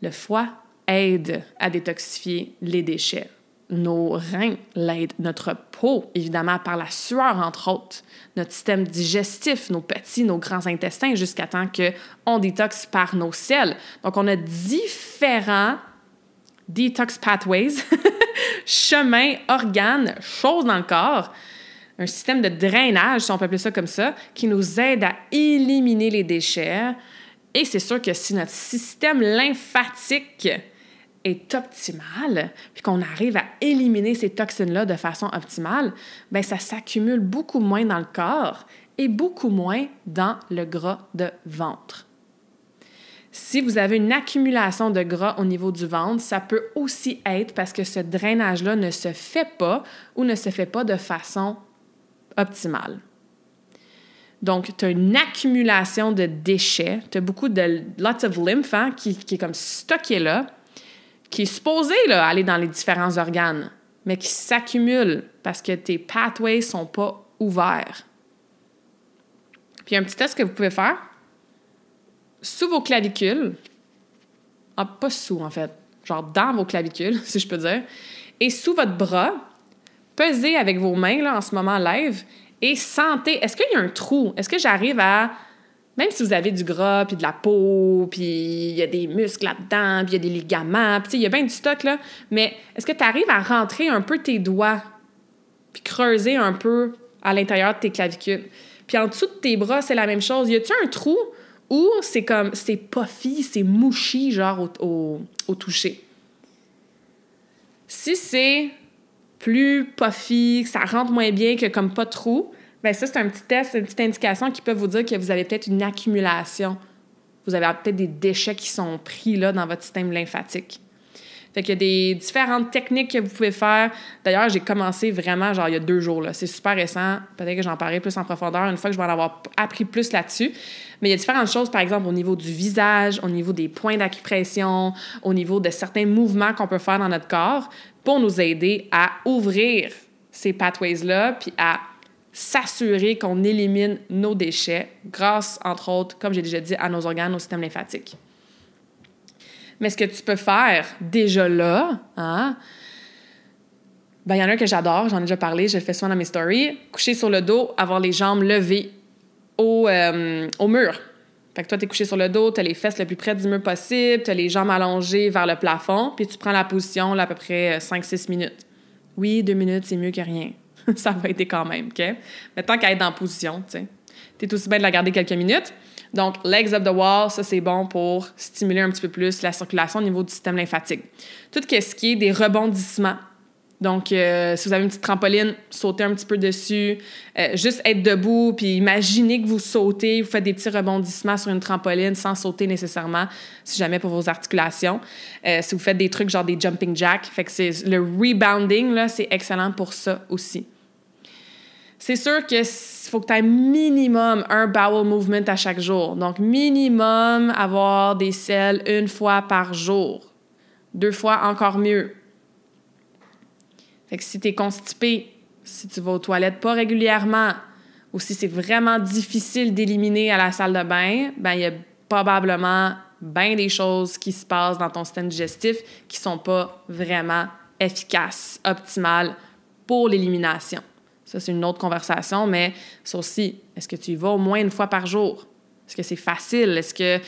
Le foie aide à détoxifier les déchets. Nos reins l'aident, notre peau, évidemment, par la sueur, entre autres, notre système digestif, nos petits, nos grands intestins, jusqu'à temps qu'on détoxe par nos selles. Donc, on a différents detox pathways, chemins, organes, choses dans le corps, un système de drainage, si on peut appeler ça comme ça, qui nous aide à éliminer les déchets. Et c'est sûr que si notre système lymphatique est optimal, puis qu'on arrive à éliminer ces toxines-là de façon optimale, bien, ça s'accumule beaucoup moins dans le corps et beaucoup moins dans le gras de ventre. Si vous avez une accumulation de gras au niveau du ventre, ça peut aussi être parce que ce drainage-là ne se fait pas ou ne se fait pas de façon optimale. Donc, tu as une accumulation de déchets, tu as beaucoup de lots of lymph hein, qui, qui, est comme stocké là, qui est supposé là, aller dans les différents organes, mais qui s'accumule parce que tes pathways sont pas ouverts. Puis un petit test que vous pouvez faire, sous vos clavicules, ah, pas sous en fait, genre dans vos clavicules, si je peux dire, et sous votre bras, pesez avec vos mains là, en ce moment live et sentez, est-ce qu'il y a un trou? Est-ce que j'arrive à même si vous avez du gras, puis de la peau, puis il y a des muscles là-dedans, puis il y a des ligaments, puis il y a bien du stock, là, mais est-ce que tu arrives à rentrer un peu tes doigts, puis creuser un peu à l'intérieur de tes clavicules? Puis en dessous de tes bras, c'est la même chose. Y a-tu un trou où c'est comme, c'est puffy, c'est mouchi, genre au, au toucher? Si c'est plus puffy, que ça rentre moins bien que comme pas de trou, Bien, ça, c'est un petit test, une petite indication qui peut vous dire que vous avez peut-être une accumulation. Vous avez peut-être des déchets qui sont pris là dans votre système lymphatique. Fait qu'il y a des différentes techniques que vous pouvez faire. D'ailleurs, j'ai commencé vraiment, genre, il y a deux jours, là. C'est super récent. Peut-être que j'en parlerai plus en profondeur une fois que je vais en avoir appris plus là-dessus. Mais il y a différentes choses, par exemple, au niveau du visage, au niveau des points d'acupression, au niveau de certains mouvements qu'on peut faire dans notre corps pour nous aider à ouvrir ces pathways-là, puis à s'assurer qu'on élimine nos déchets grâce, entre autres, comme j'ai déjà dit, à nos organes, au système lymphatique. Mais ce que tu peux faire déjà là, hein, ben, il y en a un que j'adore, j'en ai déjà parlé, je le fais souvent dans mes stories, coucher sur le dos, avoir les jambes levées au, euh, au mur. Fait que toi, tu es couché sur le dos, tu as les fesses le plus près du mur possible, tu as les jambes allongées vers le plafond, puis tu prends la position là, à peu près 5-6 euh, minutes. Oui, deux minutes, c'est mieux que rien. ça va aider quand même, OK? Mais tant qu'à être en position, tu sais, es aussi bien de la garder quelques minutes. Donc, legs up the wall, ça, c'est bon pour stimuler un petit peu plus la circulation au niveau du système lymphatique. Tout ce qui est des rebondissements. Donc, euh, si vous avez une petite trampoline, sautez un petit peu dessus. Euh, juste être debout, puis imaginez que vous sautez, vous faites des petits rebondissements sur une trampoline sans sauter nécessairement, si jamais pour vos articulations. Euh, si vous faites des trucs genre des jumping jacks, fait que c'est le rebounding, là, c'est excellent pour ça aussi. C'est sûr qu'il faut que tu aies minimum un bowel movement à chaque jour. Donc, minimum avoir des selles une fois par jour. Deux fois, encore mieux. Fait que si tu es constipé, si tu vas aux toilettes pas régulièrement, ou si c'est vraiment difficile d'éliminer à la salle de bain, ben il y a probablement bien des choses qui se passent dans ton système digestif qui sont pas vraiment efficaces, optimales pour l'élimination. Ça, c'est une autre conversation, mais ça aussi, est-ce que tu y vas au moins une fois par jour? Est-ce que c'est facile? Est-ce que,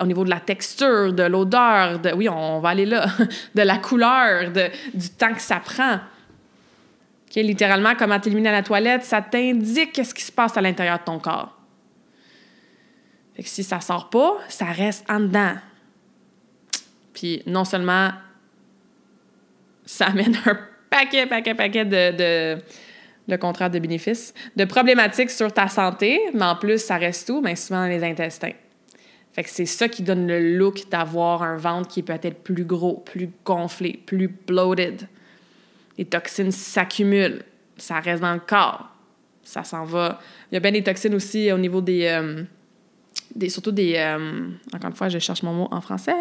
au niveau de la texture, de l'odeur, de, oui, on va aller là, de la couleur, de, du temps que ça prend? Littéralement, comment tu élimines à la toilette, ça t'indique qu'est-ce qui se passe à l'intérieur de ton corps. Fait que si ça sort pas, ça reste en dedans. Puis non seulement ça amène un paquet, paquet, paquet de le contraire de bénéfices, de problématiques sur ta santé, mais en plus, ça reste où? Bien, souvent dans les intestins. Fait que c'est ça qui donne le look d'avoir un ventre qui peut être plus gros, plus gonflé, plus bloated. Les toxines s'accumulent, ça reste dans le corps, ça s'en va. Il y a bien des toxines aussi au niveau des... Euh, des surtout des... Euh, encore une fois, je cherche mon mot en français.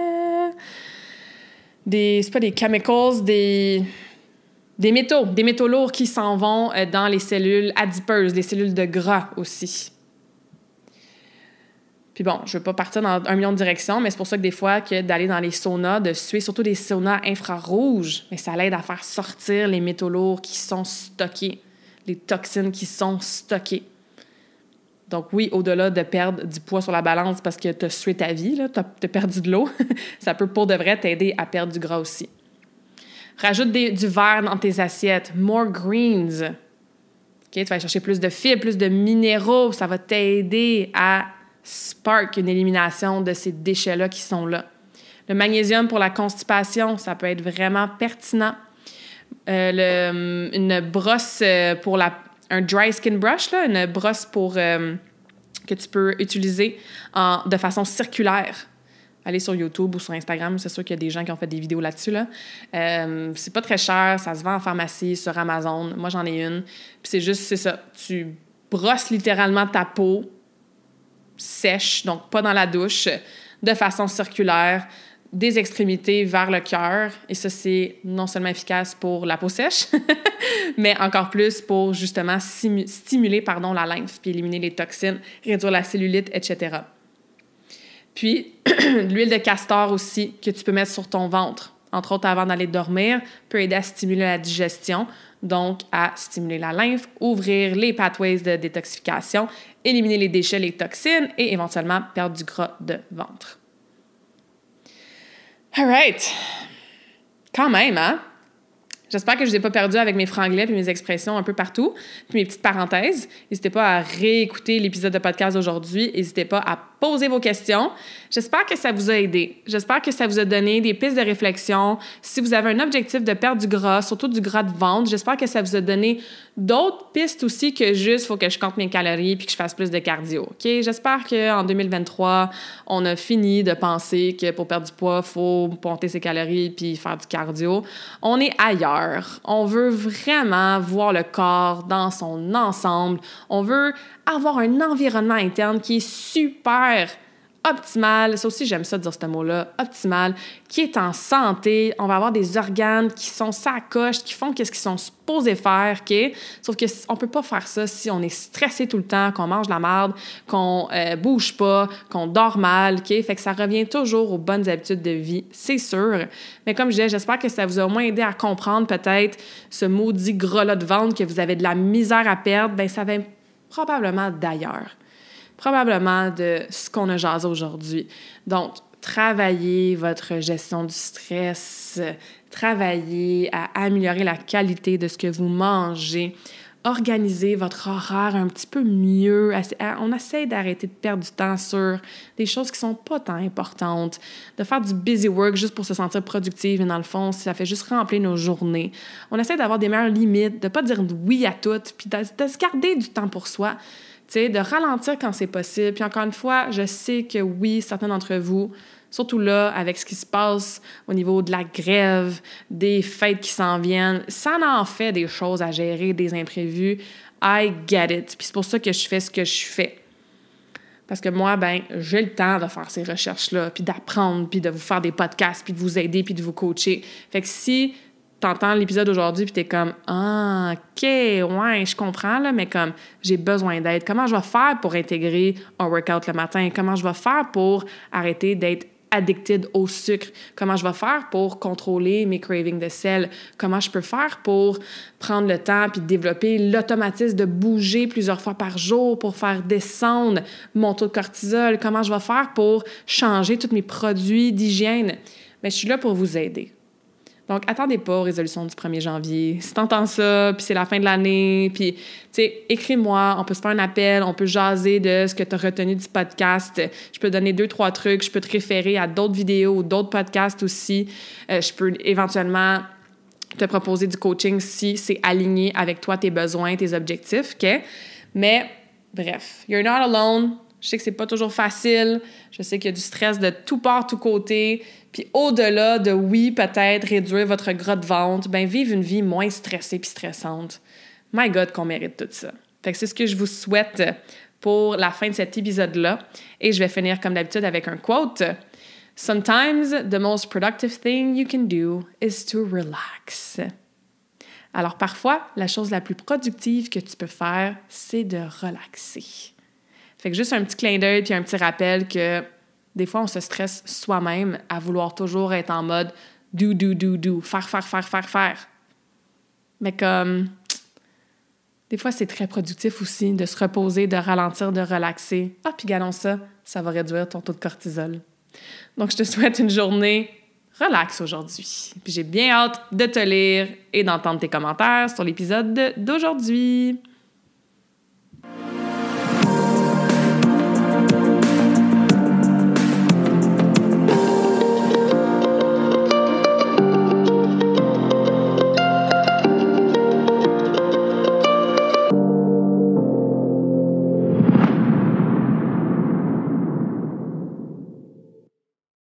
Des... C'est pas des chemicals, des des métaux, des métaux lourds qui s'en vont euh, dans les cellules adipeuses, les cellules de gras aussi. Puis bon, je veux pas partir dans un million de directions, mais c'est pour ça que des fois, que d'aller dans les saunas, de suer surtout des saunas infrarouges, mais ça l'aide à faire sortir les métaux lourds qui sont stockés, les toxines qui sont stockées. Donc oui, au-delà de perdre du poids sur la balance parce que tu as sué ta vie, tu as, perdu de l'eau, ça peut pour de vrai t'aider à perdre du gras aussi. Rajoute du verre dans tes assiettes. More greens. Ok, tu vas aller chercher plus de fibres, plus de minéraux. Ça va t'aider à spark une élimination de ces déchets-là qui sont là. Le magnésium pour la constipation, ça peut être vraiment pertinent. Euh, une brosse euh, pour la, un dry skin brush, là, une brosse pour, euh, que tu peux utiliser en, de façon circulaire. Allez sur YouTube ou sur Instagram, c'est sûr qu'il y a des gens qui ont fait des vidéos là-dessus. Là. C'est pas très cher, ça se vend en pharmacie, sur Amazon. Moi, j'en ai une. Puis c'est juste, c'est ça. Tu brosses littéralement ta peau sèche, donc pas dans la douche, de façon circulaire des extrémités vers le cœur. Et ça, c'est non seulement efficace pour la peau sèche, mais encore plus pour justement stimuler pardon, la lymphe, puis éliminer les toxines, réduire la cellulite, etc. Puis, l'huile de castor aussi que tu peux mettre sur ton ventre, entre autres avant d'aller dormir, peut aider à stimuler la digestion, donc à stimuler la lymphe, ouvrir les pathways de détoxification, éliminer les déchets, les toxines et éventuellement perdre du gras de ventre. All right. Quand même, hein? J'espère que je ne vous ai pas perdu avec mes franglais et mes expressions un peu partout, puis mes petites parenthèses. N'hésitez pas à réécouter l'épisode de podcast d'aujourd'hui. N'hésitez pas à poser vos questions. J'espère que ça vous a aidé. J'espère que ça vous a donné des pistes de réflexion. Si vous avez un objectif de perdre du gras, surtout du gras de ventre, j'espère que ça vous a donné d'autres pistes aussi que juste faut que je compte mes calories puis que je fasse plus de cardio. J'espère qu'en 2023, on a fini de penser que pour perdre du poids, faut monter ses calories puis faire du cardio. On est ailleurs. On veut vraiment voir le corps dans son ensemble. On veut avoir un environnement interne qui est super optimal, ça aussi j'aime ça dire ce mot-là, optimal, qui est en santé. On va avoir des organes qui sont sacoches, qui font qu'est-ce qu'ils sont supposés faire, OK? Sauf que on peut pas faire ça si on est stressé tout le temps, qu'on mange la merde, qu'on euh, bouge pas, qu'on dort mal, OK? Fait que ça revient toujours aux bonnes habitudes de vie, c'est sûr. Mais comme je disais, j'espère que ça vous a au moins aidé à comprendre peut-être ce maudit gras-là de ventre que vous avez de la misère à perdre, ben ça vient probablement d'ailleurs probablement de ce qu'on a jasé aujourd'hui. Donc, travaillez votre gestion du stress, travaillez à améliorer la qualité de ce que vous mangez, organisez votre horaire un petit peu mieux. On essaie d'arrêter de perdre du temps sur des choses qui sont pas tant importantes, de faire du busy work juste pour se sentir productive, mais dans le fond, ça fait juste remplir nos journées. On essaie d'avoir des meilleures limites, de pas dire oui à tout, puis de se garder du temps pour soi de ralentir quand c'est possible. Puis encore une fois, je sais que oui, certains d'entre vous, surtout là, avec ce qui se passe au niveau de la grève, des fêtes qui s'en viennent, ça en fait des choses à gérer, des imprévus. I get it. Puis c'est pour ça que je fais ce que je fais. Parce que moi, ben, j'ai le temps de faire ces recherches-là, puis d'apprendre, puis de vous faire des podcasts, puis de vous aider, puis de vous coacher. Fait que si t'entends l'épisode aujourd'hui puis t'es comme ah ok ouais je comprends là mais comme j'ai besoin d'aide comment je vais faire pour intégrer un workout le matin? Comment je vais faire pour arrêter d'être addicted au sucre. Comment je vais faire pour contrôler mes cravings de sel? Comment je peux faire pour prendre le temps puis développer l'automatisme de bouger plusieurs fois par jour pour faire descendre mon taux de cortisol? Comment je vais faire pour changer tous mes produits d'hygiène? Mais je suis là pour vous aider donc, attendez pas aux résolutions du 1er janvier. Si t'entends ça, puis c'est la fin de l'année, puis, tu sais, écris-moi, on peut se faire un appel, on peut jaser de ce que tu as retenu du podcast. Je peux donner deux, trois trucs, je peux te référer à d'autres vidéos d'autres podcasts aussi. Euh, je peux éventuellement te proposer du coaching si c'est aligné avec toi, tes besoins, tes objectifs, OK? Mais, bref, you're not alone. Je sais que c'est pas toujours facile. Je sais qu'il y a du stress de tout part, tout côté. Puis au-delà de oui, peut-être réduire votre gras de ventre, ben vivre une vie moins stressée puis stressante. My God, qu'on mérite tout ça. Fait que c'est ce que je vous souhaite pour la fin de cet épisode-là. Et je vais finir comme d'habitude avec un quote. Sometimes the most productive thing you can do is to relax. Alors parfois, la chose la plus productive que tu peux faire, c'est de relaxer. Fait que juste un petit clin d'œil puis un petit rappel que des fois, on se stresse soi-même à vouloir toujours être en mode do, do, do, do, faire, faire, faire, faire, faire. Mais comme, des fois, c'est très productif aussi de se reposer, de ralentir, de relaxer. Ah, puis galons ça, ça va réduire ton taux de cortisol. Donc, je te souhaite une journée relax aujourd'hui. Puis j'ai bien hâte de te lire et d'entendre tes commentaires sur l'épisode d'aujourd'hui.